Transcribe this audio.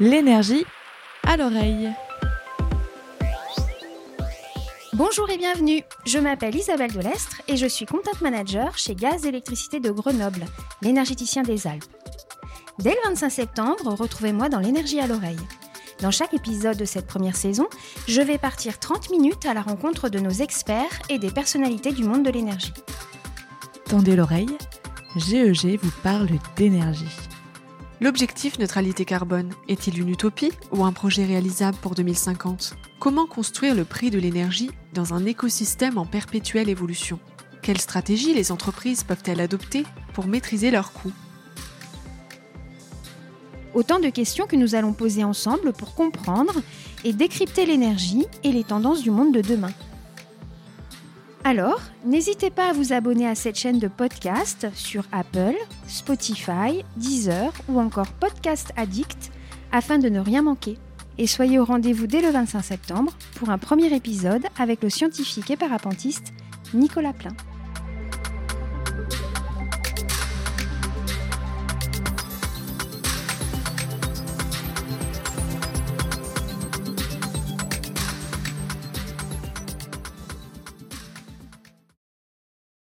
L'énergie à l'oreille. Bonjour et bienvenue. Je m'appelle Isabelle Delestre et je suis content manager chez Gaz Électricité de Grenoble, l'énergéticien des Alpes. Dès le 25 septembre, retrouvez-moi dans l'énergie à l'oreille. Dans chaque épisode de cette première saison, je vais partir 30 minutes à la rencontre de nos experts et des personnalités du monde de l'énergie. Tendez l'oreille, GEG vous parle d'énergie. L'objectif neutralité carbone est-il une utopie ou un projet réalisable pour 2050 Comment construire le prix de l'énergie dans un écosystème en perpétuelle évolution? Quelles stratégies les entreprises peuvent-elles adopter pour maîtriser leurs coûts? Autant de questions que nous allons poser ensemble pour comprendre et décrypter l'énergie et les tendances du monde de demain. Alors, n'hésitez pas à vous abonner à cette chaîne de podcast sur Apple, Spotify, Deezer ou encore Podcast Addict afin de ne rien manquer. Et soyez au rendez-vous dès le 25 septembre pour un premier épisode avec le scientifique et parapentiste Nicolas Plain.